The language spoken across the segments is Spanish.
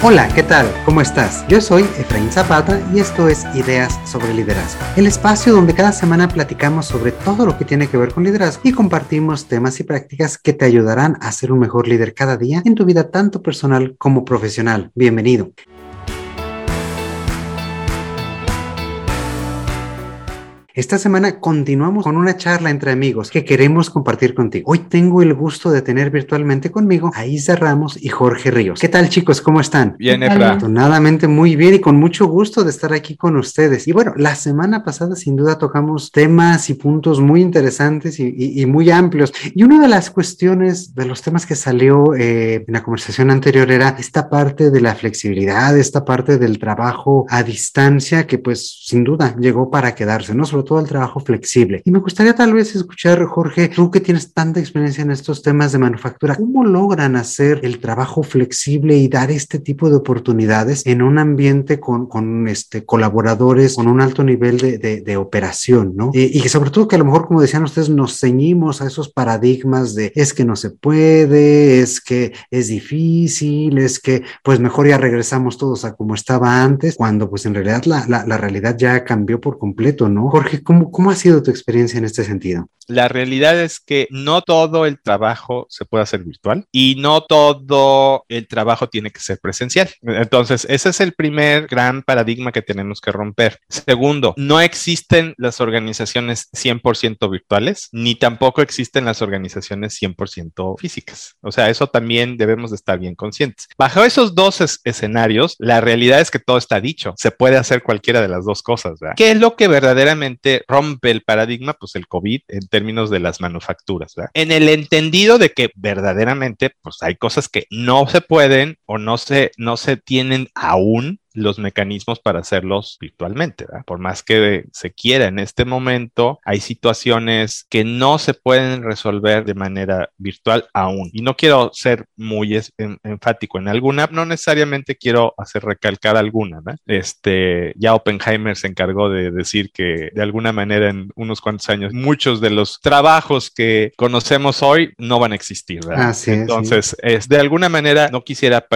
Hola, ¿qué tal? ¿Cómo estás? Yo soy Efraín Zapata y esto es Ideas sobre Liderazgo, el espacio donde cada semana platicamos sobre todo lo que tiene que ver con liderazgo y compartimos temas y prácticas que te ayudarán a ser un mejor líder cada día en tu vida tanto personal como profesional. Bienvenido. Esta semana continuamos con una charla entre amigos que queremos compartir contigo. Hoy tengo el gusto de tener virtualmente conmigo a Isa Ramos y Jorge Ríos. ¿Qué tal chicos? ¿Cómo están? Bien, Efra. Afortunadamente muy bien y con mucho gusto de estar aquí con ustedes. Y bueno, la semana pasada sin duda tocamos temas y puntos muy interesantes y, muy amplios. Y una de las cuestiones de los temas que salió eh, en la conversación anterior era esta parte de la flexibilidad, esta parte del trabajo a distancia que pues sin duda llegó para quedarse, ¿no? Sobre todo el trabajo flexible. Y me gustaría tal vez escuchar, Jorge, tú que tienes tanta experiencia en estos temas de manufactura, ¿cómo logran hacer el trabajo flexible y dar este tipo de oportunidades en un ambiente con, con este, colaboradores con un alto nivel de, de, operación, ¿no? Y, y, sobre todo que a lo mejor, como decían ustedes, nos ceñimos a esos paradigmas de es que no se puede, es que es difícil, es que pues mejor ya regresamos todos a como estaba antes, cuando pues en realidad la, la realidad ya cambió por completo, ¿no? Jorge, ¿cómo, ¿cómo ha sido tu experiencia en este sentido? La realidad es que no todo el trabajo se puede hacer virtual y no todo el trabajo tiene que ser presencial. Entonces, ese es el primer gran paradigma que tenemos que romper. Segundo, no existen las organizaciones 100% virtuales, ni tampoco existen las organizaciones 100% físicas. O sea, eso también debemos de estar bien conscientes. Bajo esos dos escenarios, la realidad es que todo está dicho. Se puede hacer cualquiera de las dos cosas. ¿verdad? ¿Qué es lo que verdaderamente rompe el paradigma? Pues el COVID en términos de las manufacturas. En el entendido de que verdaderamente, pues hay cosas que no se pueden o no se, no se tienen aún los mecanismos para hacerlos virtualmente. ¿verdad? Por más que se quiera en este momento, hay situaciones que no se pueden resolver de manera virtual aún. Y no quiero ser muy enfático en alguna, no necesariamente quiero hacer recalcar alguna. ¿no? Este, ya Oppenheimer se encargó de decir que de alguna manera en unos cuantos años muchos de los trabajos que conocemos hoy no van a existir. ¿verdad? Entonces, es, de alguna manera no quisiera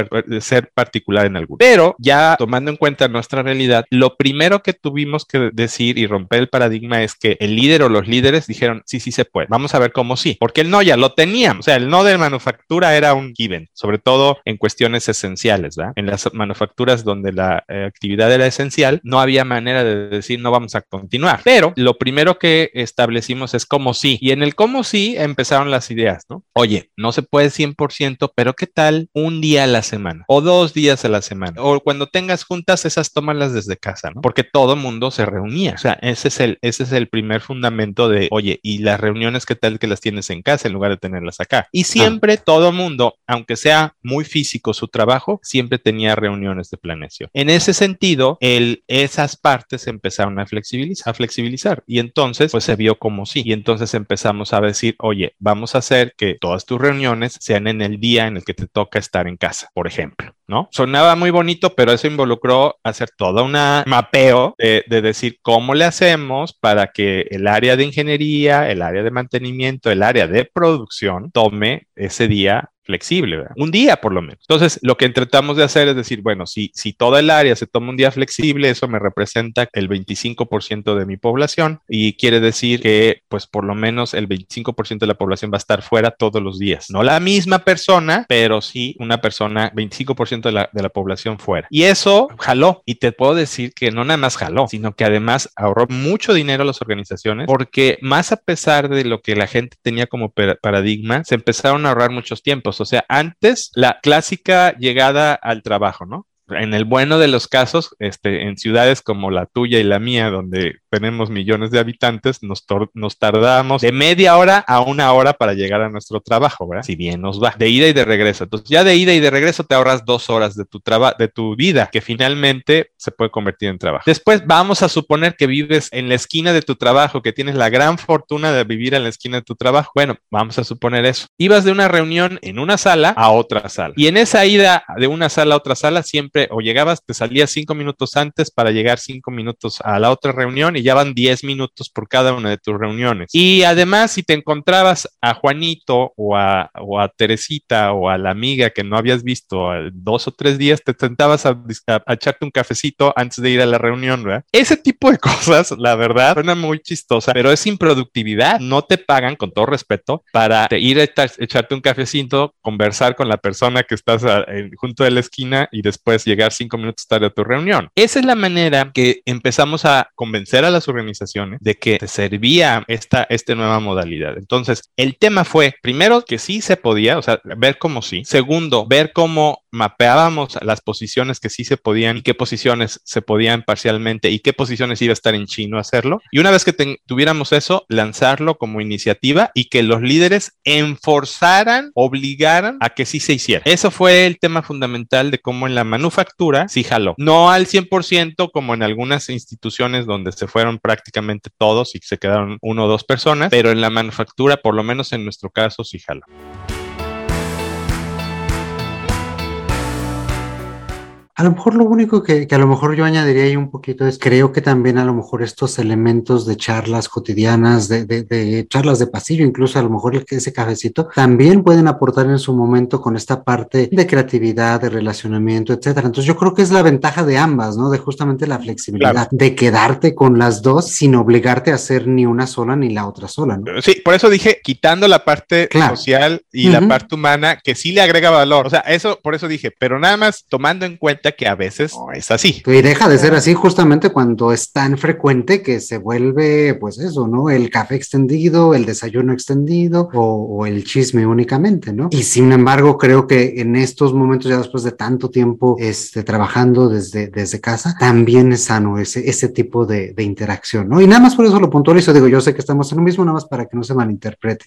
ser particular en alguno, pero ya tomando en cuenta nuestra realidad, lo primero que tuvimos que decir y romper el paradigma es que el líder o los líderes dijeron, sí, sí se puede. Vamos a ver cómo sí, porque el no ya lo teníamos. O sea, el no de manufactura era un given, sobre todo en cuestiones esenciales, ¿verdad? En las manufacturas donde la eh, actividad era esencial, no había manera de decir no vamos a continuar. Pero lo primero que establecimos es cómo sí. Y en el cómo sí empezaron las ideas, ¿no? Oye, no se puede 100%, pero ¿qué tal un día a la semana o dos días a la semana? O cuando tengas juntas, esas tómalas desde casa, ¿no? Porque todo mundo se reunía. O sea, ese es el, ese es el primer fundamento de, oye, y las reuniones, ¿qué tal que las tienes en casa en lugar de tenerlas acá? Y siempre todo mundo, aunque sea muy físico su trabajo, siempre tenía reuniones de planeación. En ese sentido, el, esas partes empezaron a flexibilizar, a flexibilizar y entonces, pues se vio como sí. Y entonces empezamos a decir, oye, vamos a hacer que todas tus reuniones sean en el día en el que te toca estar en casa, por ejemplo. Sonaba muy bonito, pero eso involucró hacer todo un mapeo de, decir cómo le hacemos para que el área de ingeniería, el área de mantenimiento, el área de producción tome ese día flexible. Un día por lo menos. Entonces, lo que tratamos de hacer es decir, bueno, si, si toda el área se toma un día flexible, eso me representa el 25% de mi población y quiere decir que, pues, por lo menos el 25% de la población va a estar fuera todos los días. No la misma persona, pero sí una persona, 25% de la, de la población fuera. Y eso jaló. Y te puedo decir que no nada más jaló, sino que además ahorró mucho dinero a las organizaciones porque más a pesar de lo que la gente tenía como paradigma, se empezaron a ahorrar muchos tiempos o sea, antes la clásica llegada al trabajo, ¿no? En el bueno de los casos, este, en ciudades como la tuya y la mía, donde tenemos millones de habitantes, nos, nos tardamos de media hora a una hora para llegar a nuestro trabajo, ¿verdad? Si bien nos va, de ida y de regreso. Entonces, ya de ida y de regreso te ahorras dos horas de tu trabajo, de tu vida, que finalmente se puede convertir en trabajo. Después, vamos a suponer que vives en la esquina de tu trabajo, que tienes la gran fortuna de vivir en la esquina de tu trabajo. Bueno, vamos a suponer eso. Ibas de una reunión en una sala a otra sala. Y en esa ida de una sala a otra sala, siempre o llegabas, te salías cinco minutos antes para llegar cinco minutos a la otra reunión y y ya van 10 minutos por cada una de tus reuniones. Y además, si te encontrabas a Juanito o a, o a Teresita o a la amiga que no habías visto dos o tres días, te sentabas a, echarte un cafecito antes de ir a la reunión, ¿verdad? Ese tipo de cosas, la verdad, suena muy chistosa, pero es improductividad. No te pagan, con todo respeto, para ir a echarte un cafecito, conversar con la persona que estás junto de la esquina y después llegar cinco minutos tarde a tu reunión. Esa es la manera que empezamos a convencer a las organizaciones de que servía esta, esta nueva modalidad. Entonces, el tema fue, primero, que sí se podía, o sea, ver cómo sí. Segundo, ver cómo mapeábamos las posiciones que sí se podían y qué posiciones se podían parcialmente y qué posiciones iba a estar en chino hacerlo. Y una vez que tuviéramos eso, lanzarlo como iniciativa y que los líderes enforzaran, obligaran a que sí se hiciera. Eso fue el tema fundamental de cómo en la manufactura sí jaló. No al 100% como en algunas instituciones donde se fueron prácticamente todos y se quedaron uno o dos personas, pero en la manufactura, por lo menos en nuestro caso, sí jaló. A lo mejor lo único que, a lo mejor yo añadiría ahí un poquito es, creo que también a lo mejor estos elementos de charlas cotidianas, de, de, charlas de pasillo, incluso a lo mejor ese cafecito, también pueden aportar en su momento con esta parte de creatividad, de relacionamiento, etcétera. Entonces yo creo que es la ventaja de ambas, ¿no? De justamente la flexibilidad, de quedarte con las dos sin obligarte a hacer ni una sola ni la otra sola, ¿no? Sí, por eso dije, quitando la parte social y la parte humana, que sí le agrega valor. O sea, eso, por eso dije, pero nada más tomando en cuenta que a veces no es así. Y deja de ser así justamente cuando es tan frecuente que se vuelve, pues eso, ¿no? El café extendido, el desayuno extendido o, el chisme únicamente, ¿no? Y sin embargo, creo que en estos momentos, ya después de tanto tiempo este, trabajando desde, desde casa, también es sano ese, ese tipo de, de interacción, ¿no? Y nada más por eso lo puntualizo, digo, yo sé que estamos en lo mismo, nada más para que no se malinterprete.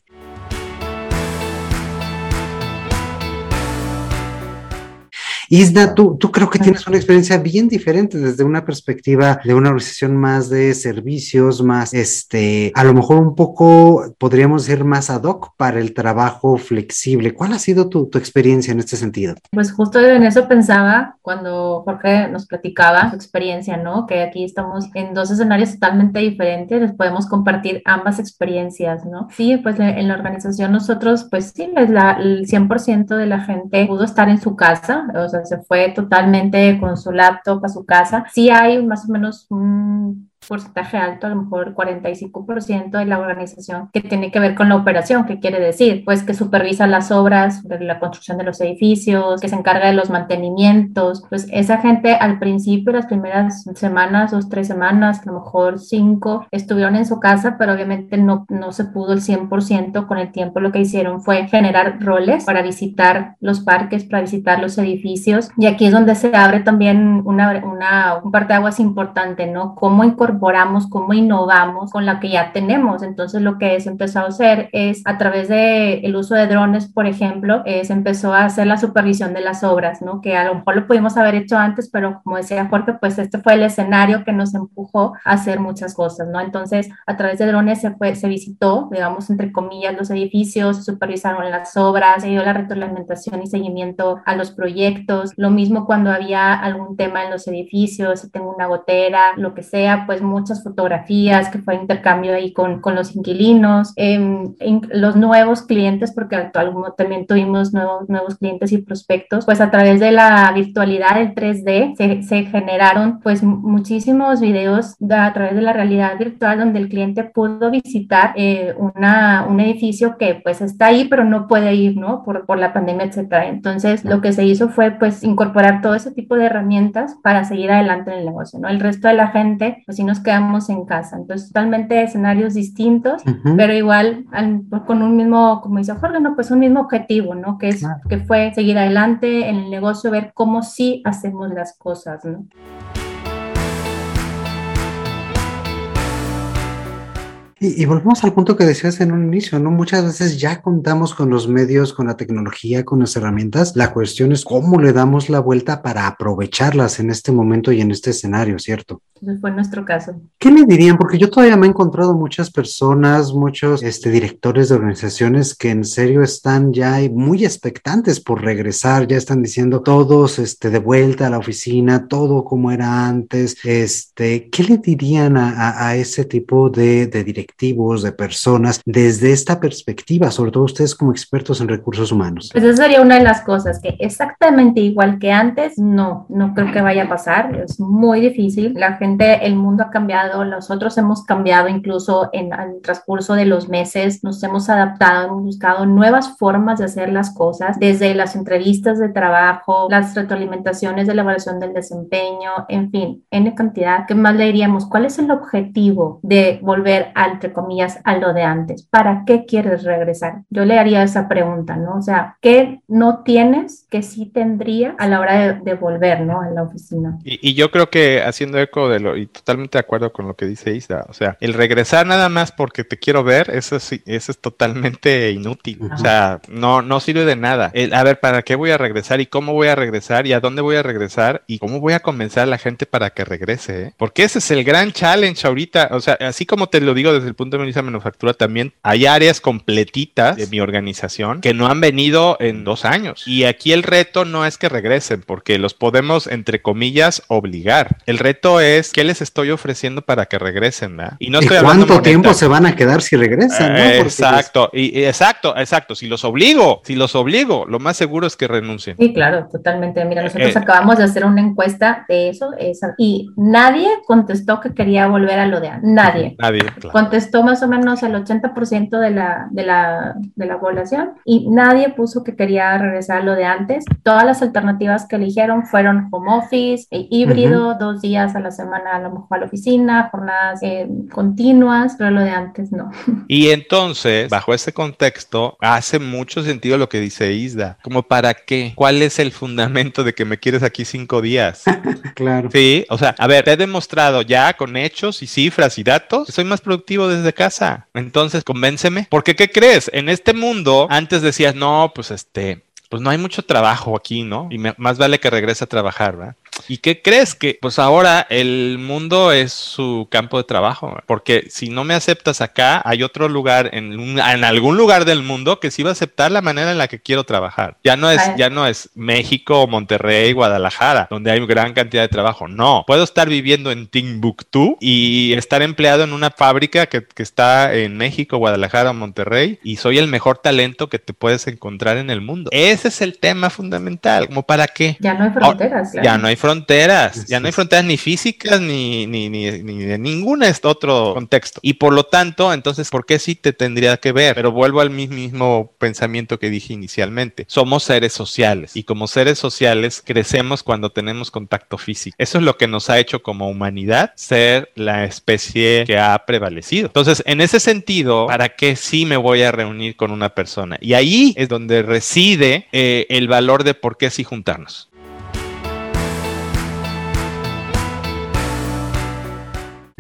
Isda, tú, tú creo que tienes una experiencia bien diferente desde una perspectiva de una organización más de servicios, más, este, a lo mejor un poco, podríamos decir, más ad hoc para el trabajo flexible. ¿Cuál ha sido tu, tu experiencia en este sentido? Pues justo en eso pensaba cuando Jorge nos platicaba su experiencia, ¿no? Que aquí estamos en dos escenarios totalmente diferentes, les podemos compartir ambas experiencias, ¿no? Sí, pues en la organización nosotros, pues sí, la, el 100% de la gente pudo estar en su casa, o sea, se fue totalmente con su laptop a su casa. Sí hay más o menos un porcentaje alto, a lo mejor 45% de la organización que tiene que ver con la operación. ¿Qué quiere decir? Pues que supervisa las obras de la construcción de los edificios, que se encarga de los mantenimientos. Pues esa gente al principio, las primeras semanas, dos, tres semanas, a lo mejor cinco, estuvieron en su casa, pero obviamente no, no se pudo el 100% con el tiempo. Lo que hicieron fue generar roles para visitar los parques, para visitar los edificios. Y aquí es donde se abre también una, una, un parteaguas importante, ¿no? Cómo incorporar incorporamos, cómo innovamos con la que ya tenemos. Entonces lo que se empezó a hacer es a través del el uso de drones, por ejemplo, se empezó a hacer la supervisión de las obras, ¿no? Que a lo mejor lo pudimos haber hecho antes, pero como decía Jorge, pues este fue el escenario que nos empujó a hacer muchas cosas, ¿no? Entonces a través de drones se, fue, se visitó, digamos, entre comillas, los edificios, se supervisaron las obras, se dio la retroalimentación y seguimiento a los proyectos. Lo mismo cuando había algún tema en los edificios, si tengo una gotera, lo que sea, pues muchas fotografías, que fue intercambio ahí con, con los inquilinos, em, los nuevos clientes, porque actualmente también tuvimos nuevos, nuevos clientes y prospectos, pues a través de la virtualidad del 3D se, se generaron pues muchísimos videos a través de la realidad virtual donde el cliente pudo visitar eh, una, un edificio que pues está ahí pero no puede ir, ¿no? Por, por la pandemia, etcétera. Entonces lo que se hizo fue pues incorporar todo ese tipo de herramientas para seguir adelante en el negocio, ¿no? El resto de la gente pues nos quedamos en casa. Entonces, totalmente escenarios distintos, pero igual con un mismo, como dice Jorge, no, pues un mismo objetivo, ¿no? Que, es, que fue seguir adelante en el negocio, ver cómo sí hacemos las cosas, ¿no? Y, y, volvemos al punto que decías en un inicio, ¿no? Muchas veces ya contamos con los medios, con la tecnología, con las herramientas. La cuestión es cómo le damos la vuelta para aprovecharlas en este momento y en este escenario, ¿cierto? Ese fue nuestro caso. ¿Qué le dirían? Porque yo todavía me he encontrado muchas personas, muchos este, directores de organizaciones que en serio están ya muy expectantes por regresar, ya están diciendo todos este, de vuelta a la oficina, todo como era antes. Este, ¿Qué le dirían a, a ese tipo de, de, de personas, desde esta perspectiva, sobre todo ustedes como expertos en recursos humanos? Pues esa sería una de las cosas, que exactamente igual que antes, no, no creo que vaya a pasar, es muy difícil. La gente, el mundo ha cambiado, nosotros hemos cambiado incluso en, el transcurso de los meses, nos hemos adaptado, hemos buscado nuevas formas de hacer las cosas, desde las entrevistas de trabajo, las retroalimentaciones de la evaluación del desempeño, en fin, en cantidad. ¿Qué más le diríamos? ¿Cuál es el objetivo de volver, a, entre comillas, a lo de antes? ¿Para qué quieres regresar? Yo le haría esa pregunta, ¿no? O sea, ¿qué no tienes que sí tendría a la hora de, de volver, ¿no? A la oficina. Y, y, yo creo que haciendo eco de lo, y totalmente de acuerdo con lo que dice Isa, o sea, el regresar nada más porque te quiero ver, eso sí, eso es totalmente inútil. Ajá. O sea, no, no sirve de nada. El, a ver, ¿para qué voy a regresar? ¿Y cómo voy a regresar? ¿Y a dónde voy a regresar? ¿Y cómo voy a convencer a la gente para que regrese? Eh? Porque ese es el gran challenge ahorita. O sea, así como te lo digo desde el punto de vista de manufactura, también hay áreas completitas de mi organización que no han venido en dos años. Y aquí el reto no es que regresen, porque los podemos, entre comillas, obligar. El reto es qué les estoy ofreciendo para que regresen. ¿verdad? Y no estoy ¿Y ¿Cuánto tiempo se van a quedar si regresan? Eh, ¿no? Exacto, les... y, exacto, exacto. Si los obligo, si los obligo, lo más seguro es que renuncien. Sí, claro, totalmente. Mira, nosotros eh, acabamos de hacer una encuesta de eso esa, y nadie contestó que quería volver a lo de. Nadie. Nadie. Claro. Contestó más o menos el 80% de la, de, la, de la población y nadie puso que quería regresar a lo de antes. Todas las alternativas que eligieron fueron home office, eh, híbrido, uh -huh. dos días a la semana a lo mejor a la oficina, jornadas eh, continuas, pero lo de antes no. Y entonces, bajo ese contexto, hace mucho sentido lo que dice Isda. Como para qué? ¿Cuál es el fundamento de que me quieres aquí cinco días? claro. Sí, o sea, a ver, te he demostrado ya con hechos y cifras y datos que soy más productivo desde casa. Entonces, convénceme. Porque, ¿qué crees? En este mundo, antes decías, no, pues este, pues no hay mucho trabajo aquí, ¿no? Y más vale que regrese a trabajar, ¿verdad? ¿Y qué crees? Que pues ahora el mundo es su campo de trabajo, porque si no me aceptas acá, hay otro lugar en, un, en algún lugar del mundo que sí va a aceptar la manera en la que quiero trabajar. Ya no es, ya no es México, Monterrey, Guadalajara, donde hay gran cantidad de trabajo. No, puedo estar viviendo en Timbuktu y estar empleado en una fábrica que, que está en México, Guadalajara, Monterrey, y soy el mejor talento que te puedes encontrar en el mundo. Ese es el tema fundamental, como para qué. Ya no hay fronteras. Ya no hay fronteras, ya no hay fronteras ni físicas ni, ni, ni, ni de ningún otro contexto. Y por lo tanto, entonces, ¿por qué sí te tendría que ver? Pero vuelvo al mismo pensamiento que dije inicialmente. Somos seres sociales y como seres sociales crecemos cuando tenemos contacto físico. Eso es lo que nos ha hecho como humanidad ser la especie que ha prevalecido. Entonces, en ese sentido, ¿para qué sí me voy a reunir con una persona? Y ahí es donde reside eh, el valor de por qué sí juntarnos.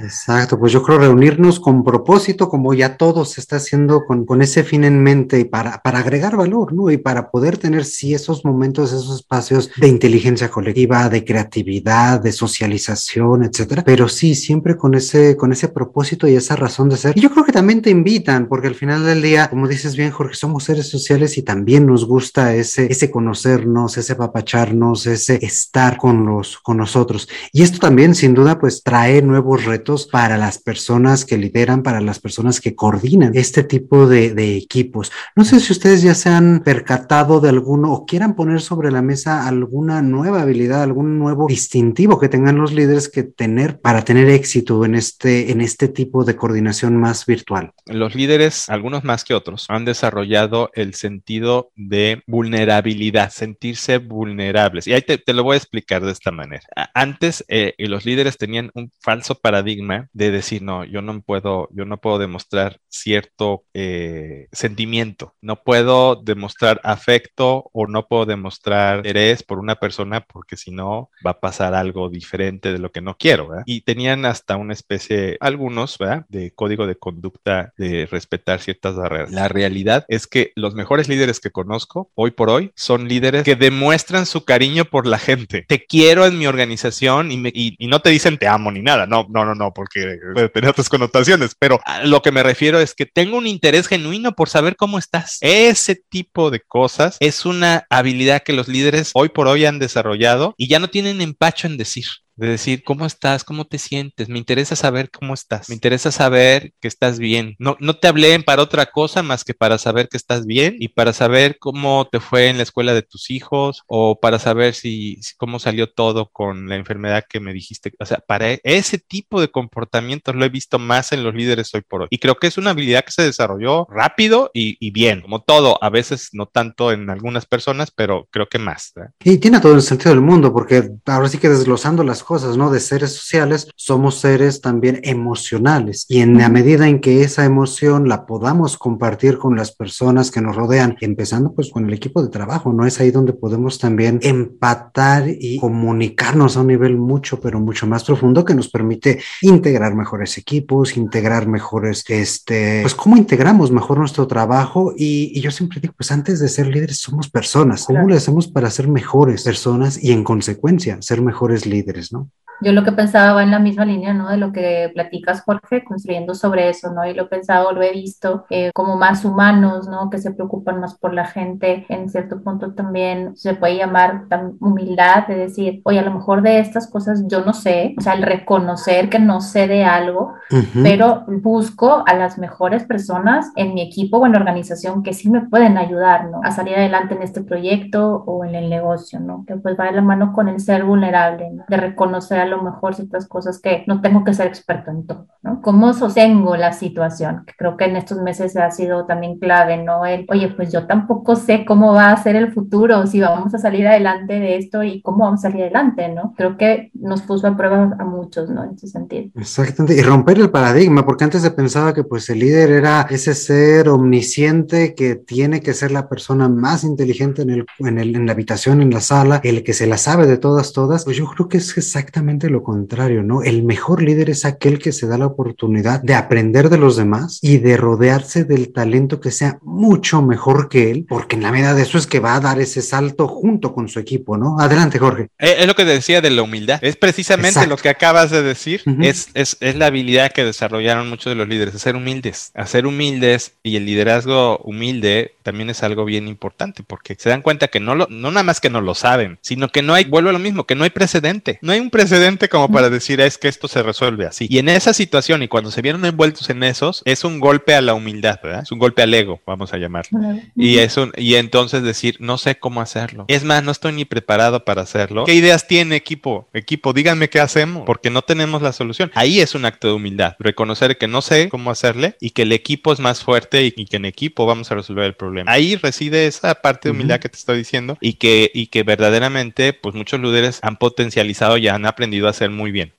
Exacto, pues yo creo reunirnos con propósito, como ya todo se está haciendo con, con ese fin en mente y para, para agregar valor, ¿no? Y para poder tener sí esos momentos, esos espacios de inteligencia colectiva, de creatividad, de socialización, etcétera. Pero sí, siempre con ese, con ese propósito y esa razón de ser. Y yo creo que también te invitan, porque al final del día, como dices bien, Jorge, somos seres sociales y también nos gusta ese, ese conocernos, ese papacharnos, ese estar con los, con nosotros. Y esto también, sin duda, pues trae nuevos retos para las personas que lideran, para las personas que coordinan este tipo de, equipos. No sé si ustedes ya se han percatado de alguno o quieran poner sobre la mesa alguna nueva habilidad, algún nuevo distintivo que tengan los líderes que tener para tener éxito en este, en este tipo de coordinación más virtual. Los líderes, algunos más que otros, han desarrollado el sentido de vulnerabilidad, sentirse vulnerables. Y ahí te, te lo voy a explicar de esta manera. Antes, eh, los líderes tenían un falso paradigma de decir, no, yo no puedo, yo no puedo demostrar cierto eh, sentimiento, no puedo demostrar afecto o no puedo demostrar interés por una persona porque si no va a pasar algo diferente de lo que no quiero. Y tenían hasta una especie, algunos, de código de conducta de respetar ciertas barreras. La realidad es que los mejores líderes que conozco hoy por hoy son líderes que demuestran su cariño por la gente. Te quiero en mi organización y, me, y no te dicen te amo ni nada. No, no, no, no, porque puede tener otras connotaciones, pero a lo que me refiero es que tengo un interés genuino por saber cómo estás. Ese tipo de cosas es una habilidad que los líderes hoy por hoy han desarrollado y ya no tienen empacho en decir de decir, ¿cómo estás? ¿Cómo te sientes? Me interesa saber cómo estás. Me interesa saber que estás bien. No, no te hablé para otra cosa más que para saber que estás bien y para saber cómo te fue en la escuela de tus hijos o para saber si, cómo salió todo con la enfermedad que me dijiste. O sea, para ese tipo de comportamientos lo he visto más en los líderes hoy por hoy. Y creo que es una habilidad que se desarrolló rápido y, y bien, como todo. A veces no tanto en algunas personas, pero creo que más. ¿verdad? Y tiene todo el sentido del mundo, porque ahora sí que desglosando las cosas, ¿no? De seres sociales, somos seres también emocionales. Y en la medida en que esa emoción la podamos compartir con las personas que nos rodean, empezando pues con el equipo de trabajo, ¿no? Es ahí donde podemos también empatar y comunicarnos a un nivel mucho, pero mucho más profundo que nos permite integrar mejores equipos, integrar mejores, este, pues cómo integramos mejor nuestro trabajo. Y, y yo siempre digo, pues antes de ser líderes somos personas. ¿Cómo claro. le hacemos para ser mejores personas y en consecuencia ser mejores líderes? ¿no? ¿no? Yo lo que pensaba va en la misma línea, ¿no? De lo que platicas, Jorge, construyendo sobre eso, ¿no? Y lo he pensado, lo he visto eh, como más humanos, ¿no? Que se preocupan más por la gente. En cierto punto también se puede llamar humildad, de decir, oye, a lo mejor de estas cosas yo no sé, o sea, el reconocer que no sé de algo, uh -huh. pero busco a las mejores personas en mi equipo o en la organización que sí me pueden ayudar, ¿no? A salir adelante en este proyecto o en el negocio, ¿no? Que pues va de la mano con el ser vulnerable, ¿no? De reconocer a lo mejor ciertas cosas que no tengo que ser experto en todo, ¿no? ¿Cómo sostengo la situación? Creo que en estos meses ha sido también clave, ¿no? El, oye, pues yo tampoco sé cómo va a ser el futuro, si vamos a salir adelante de esto y cómo vamos a salir adelante, ¿no? Creo que nos puso a prueba a muchos, ¿no? En ese sentido. Exactamente, y romper el paradigma, porque antes se pensaba que pues el líder era ese ser omnisciente que tiene que ser la persona más inteligente en, el, en, el, en la habitación, en la sala, el que se la sabe de todas, todas, pues yo creo que es exactamente lo contrario, ¿no? El mejor líder es aquel que se da la oportunidad de aprender de los demás y de rodearse del talento que sea mucho mejor que él, porque en la medida de eso es que va a dar ese salto junto con su equipo, ¿no? Adelante, Jorge. Es, es lo que decía de la humildad. Es precisamente Exacto. lo que acabas de decir. Uh -huh. es, es, es, la habilidad que desarrollaron muchos de los líderes, a ser humildes. A ser humildes y el liderazgo humilde también es algo bien importante porque se dan cuenta que no, lo, no nada más que no lo saben, sino que no hay, vuelvo a lo mismo, que no hay precedente. No hay un precedente como para decir es que esto se resuelve así. Y en esa situación y cuando se vieron envueltos en esos, es un golpe a la humildad, ¿verdad? Es un golpe al ego, vamos a llamarlo. Y es un, y entonces decir, no sé cómo hacerlo. Es más, no estoy ni preparado para hacerlo. ¿Qué ideas tiene equipo? Equipo, díganme qué hacemos, porque no tenemos la solución. Ahí es un acto de humildad, reconocer que no sé cómo hacerle y que el equipo es más fuerte y, y que en equipo vamos a resolver el problema. Ahí reside esa parte de humildad uh -huh. que te estoy diciendo y que, y que verdaderamente, pues muchos líderes han potencializado y han aprendido a hacer muy bien.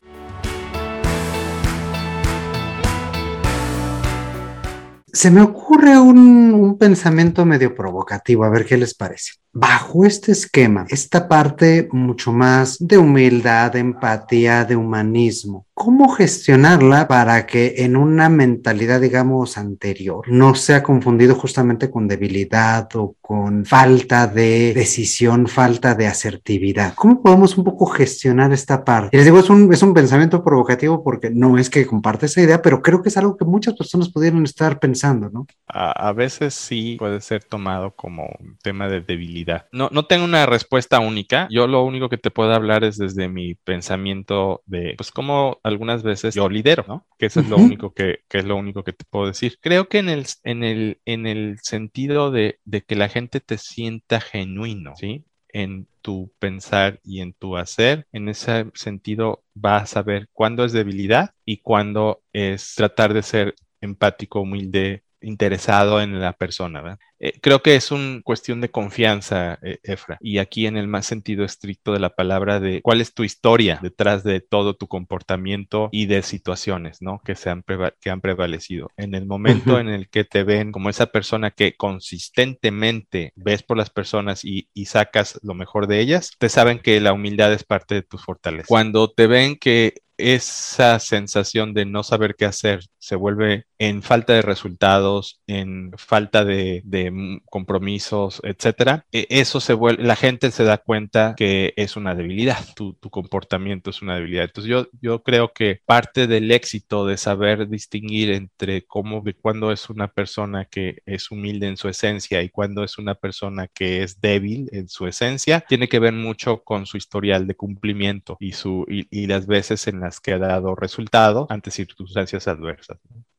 Se me ocurre un, pensamiento medio provocativo, a ver qué les parece. Bajo este esquema, esta parte mucho más de humildad, de empatía, de humanismo, ¿cómo gestionarla para que en una mentalidad, digamos, anterior no sea confundido justamente con debilidad o con falta de decisión, falta de asertividad? ¿Cómo podemos un poco gestionar esta parte? Y les digo, es un, es un pensamiento provocativo porque no es que comparte esa idea, pero creo que es algo que muchas personas pudieron estar pensando, ¿no? A, a veces sí puede ser tomado como un tema de debilidad no, no tengo una respuesta única. Yo lo único que te puedo hablar es desde mi pensamiento de, pues, como algunas veces yo lidero, ¿no? Que eso es lo único que, que, es lo único que te puedo decir. Creo que en el, en el, en el sentido de, de que la gente te sienta genuino, ¿sí? En tu pensar y en tu hacer, en ese sentido vas a saber cuándo es debilidad y cuándo es tratar de ser empático, humilde, interesado en la persona. Eh, creo que es una cuestión de confianza, eh, Efra, y aquí en el más sentido estricto de la palabra de cuál es tu historia detrás de todo tu comportamiento y de situaciones, ¿no? Que, se han, que han prevalecido. En el momento en el que te ven como esa persona que consistentemente ves por las personas y, y sacas lo mejor de ellas, te saben que la humildad es parte de tus fortalezas. Cuando te ven que esa sensación de no saber qué hacer se vuelve en falta de resultados, en falta de, compromisos, etcétera, e, eso se vuelve, la gente se da cuenta que es una debilidad, tu, comportamiento es una debilidad. Entonces yo, yo creo que parte del éxito de saber distinguir entre cómo, cuando es una persona que es humilde en su esencia y cuando es una persona que es débil en su esencia, tiene que ver mucho con su historial de cumplimiento y, su, y las veces en las que ha dado resultado ante circunstancias adversas.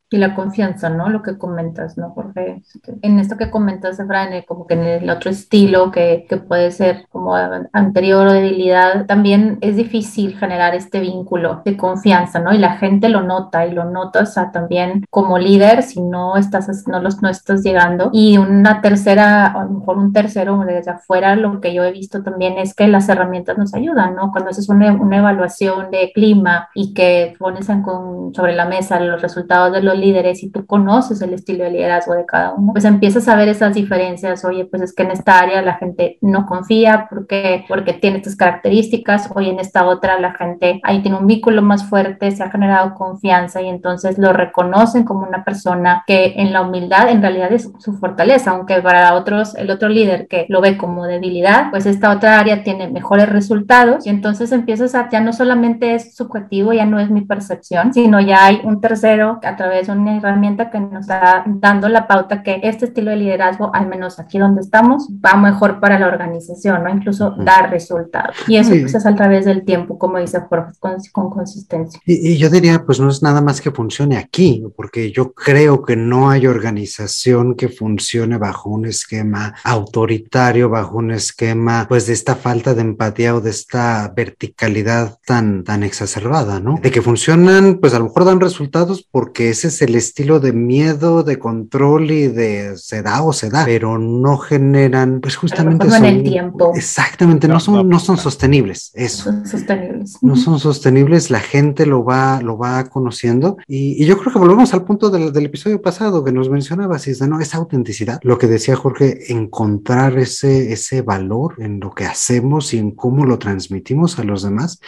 Y la confianza, ¿no? Lo que comentas, ¿no, Jorge? En esto que comentas, Efraín, como que en el otro estilo que, que, puede ser como anterior o debilidad, también es difícil generar este vínculo de confianza, ¿no? Y la gente lo nota y lo nota, o sea, también como líder, si no estás, no, los, no estás llegando. Y una tercera, a lo mejor un tercero desde afuera, lo que yo he visto también es que las herramientas nos ayudan, ¿no? Cuando haces una, una evaluación de clima y que pones en, con, sobre la mesa los resultados de los líderes y tú conoces el estilo de liderazgo de cada uno, pues empiezas a ver esas diferencias. Oye, pues es que en esta área la gente no confía porque, porque tiene estas características. Oye, en esta otra la gente ahí tiene un vínculo más fuerte, se ha generado confianza y entonces lo reconocen como una persona que en la humildad en realidad es su fortaleza, aunque para otros, el otro líder que lo ve como debilidad, pues esta otra área tiene mejores resultados y entonces empiezas a, ya no solamente es subjetivo, ya no es mi percepción, sino ya hay un tercero a través de una herramienta que nos está dando la pauta que este estilo de liderazgo, al menos aquí donde estamos, va mejor para la organización, ¿no? Incluso dar resultados. Y eso pues, es a través del tiempo, como dice Jorge, con, consistencia. Y, yo diría, pues no es nada más que funcione aquí, porque yo creo que no hay organización que funcione bajo un esquema autoritario, bajo un esquema, pues de esta falta de empatía o de esta verticalidad tan, tan exacerbada, ¿no? De que funcionan, pues a lo mejor dan resultados porque ese es el estilo de miedo, de control y de se da o se da, pero no generan, pues justamente son, en el tiempo. Exactamente, no, son, no, son sostenibles, eso. Son sostenibles. No son sostenibles, la gente lo va, lo va conociendo y, yo creo que volvemos al punto del, del episodio pasado que nos mencionabas, y es de, no, esa autenticidad, lo que decía Jorge, encontrar ese, ese valor en lo que hacemos y en cómo lo transmitimos a los demás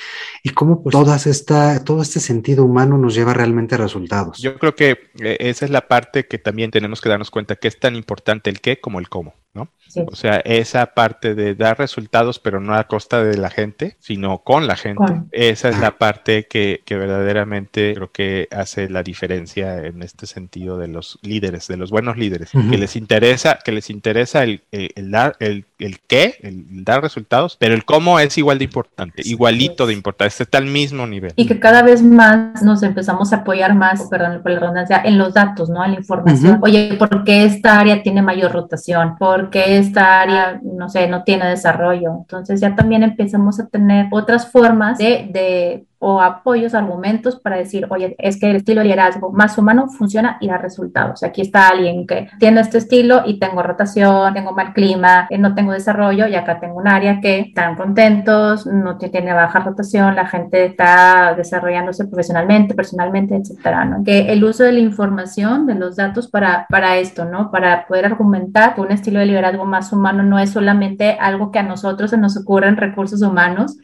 y cómo pues todas esta, todo este sentido humano nos lleva realmente a resultados. Yo creo que eh, esa es la parte que también tenemos que darnos cuenta que es tan importante el qué como el cómo, ¿no? O sea, esa parte de dar resultados, pero no a costa de la gente, sino con la gente. Esa es la parte que, verdaderamente creo que hace la diferencia en este sentido de los líderes, de los buenos líderes, que les interesa, que les interesa el, dar, el, el, qué, el dar resultados, pero el cómo es igual de importante, igualito de importante, está al mismo nivel. Y que cada vez más nos empezamos a apoyar más, perdón por la redundancia, en los datos, ¿no? En la información. Oye, ¿por qué esta área tiene mayor rotación? ¿Por qué esta área, no sé, no tiene desarrollo. Entonces ya también empezamos a tener otras formas de, de o apoyos, argumentos para decir, oye, es que el estilo de liderazgo más humano funciona y da resultados. Aquí está alguien que tiene este estilo y tengo rotación, tengo mal clima, eh, no tengo desarrollo y acá tengo un área que están contentos, no tiene baja rotación, la gente está desarrollándose profesionalmente, personalmente, etcétera, ¿no? Que el uso de la información, de los datos para, para esto, ¿no? Para poder argumentar que un estilo de liderazgo más humano no es solamente algo que a nosotros se nos ocurre en recursos humanos,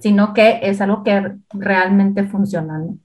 sino que es algo que realmente funcionan.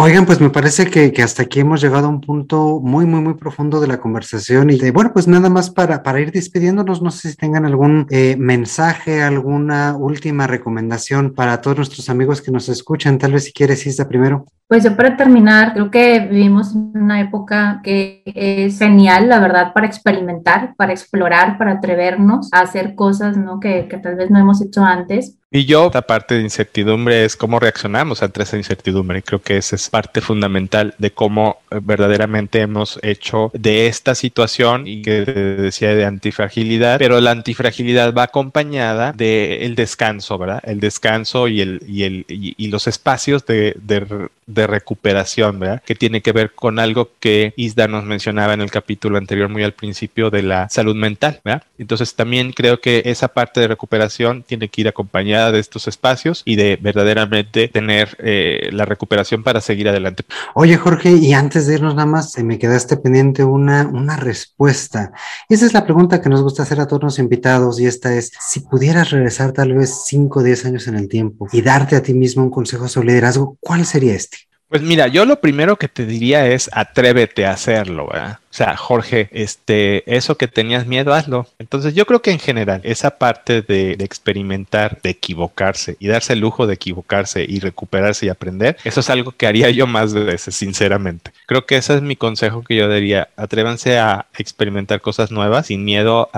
Oigan, pues me parece que, hasta aquí hemos llegado a un punto muy, muy, muy profundo de la conversación y de, bueno, pues nada más para, para ir despidiéndonos, no sé si tengan algún eh, mensaje, alguna última recomendación para todos nuestros amigos que nos escuchan, tal vez si quieres, Isla, primero. Pues yo para terminar, creo que vivimos una época que es genial, la verdad, para experimentar, para explorar, para atrevernos a hacer cosas ¿no? que, que tal vez no hemos hecho antes. Y yo, esta parte de incertidumbre es cómo reaccionamos ante esa incertidumbre. Creo que esa es parte fundamental de cómo eh, verdaderamente hemos hecho de esta situación y que decía de antifragilidad, pero la antifragilidad va acompañada del el descanso, ¿verdad? El descanso y, el, y, el, y, los espacios de, de, de, recuperación, ¿verdad? Que tiene que ver con algo que Isda nos mencionaba en el capítulo anterior, muy al principio, de la salud mental, ¿verdad? Entonces también creo que esa parte de recuperación tiene que ir acompañada de estos espacios y de verdaderamente tener eh, la recuperación para seguir adelante. Oye, Jorge, y antes de irnos nada más, se me quedaste pendiente una, una respuesta. esa es la pregunta que nos gusta hacer a todos los invitados y esta es, si pudieras regresar tal vez 5 o 10 años en el tiempo y darte a ti mismo un consejo sobre liderazgo, ¿cuál sería este? Pues mira, yo lo primero que te diría es atrévete a hacerlo, ¿verdad? O sea, Jorge, este, eso que tenías miedo, hazlo. Entonces yo creo que en general, esa parte de, experimentar, de equivocarse y darse el lujo de equivocarse y recuperarse y aprender, eso es algo que haría yo más veces, sinceramente. Creo que ese es mi consejo que yo daría. Atrévanse a experimentar cosas nuevas sin miedo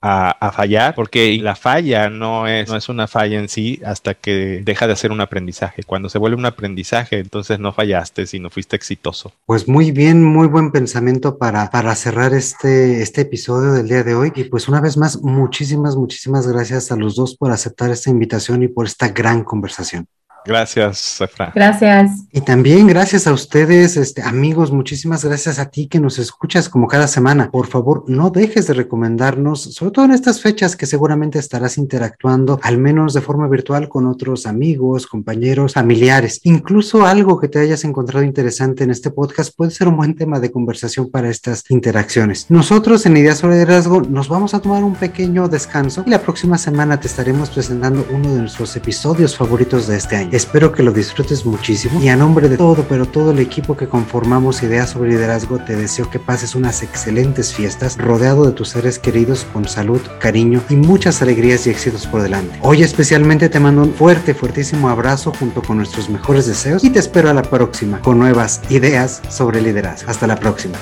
a, a, fallar, porque la falla no es, no es una falla en sí hasta que deja de ser un aprendizaje. Cuando se vuelve un aprendizaje, entonces no fallaste, sino fuiste exitoso. Pues muy bien, muy buen pensamiento para, para cerrar este, este episodio del día de hoy. Y pues una vez más, muchísimas, muchísimas gracias a los dos por aceptar esta invitación y por esta gran conversación. Gracias, Efra. Gracias. Y también gracias a ustedes, este, amigos, muchísimas gracias a ti que nos escuchas como cada semana. Por favor, no dejes de recomendarnos, sobre todo en estas fechas que seguramente estarás interactuando, al menos de forma virtual, con otros amigos, compañeros, familiares. Incluso algo que te hayas encontrado interesante en este podcast puede ser un buen tema de conversación para estas interacciones. Nosotros en Ideas sobre Liderazgo nos vamos a tomar un pequeño descanso y la próxima semana te estaremos presentando uno de nuestros episodios favoritos de este año. Espero que lo disfrutes muchísimo y a nombre de todo, pero todo el equipo que conformamos Ideas sobre Liderazgo, te deseo que pases unas excelentes fiestas rodeado de tus seres queridos con salud, cariño y muchas alegrías y éxitos por delante. Hoy especialmente te mando un fuerte, fuertísimo abrazo junto con nuestros mejores deseos y te espero a la próxima con nuevas ideas sobre liderazgo. Hasta la próxima.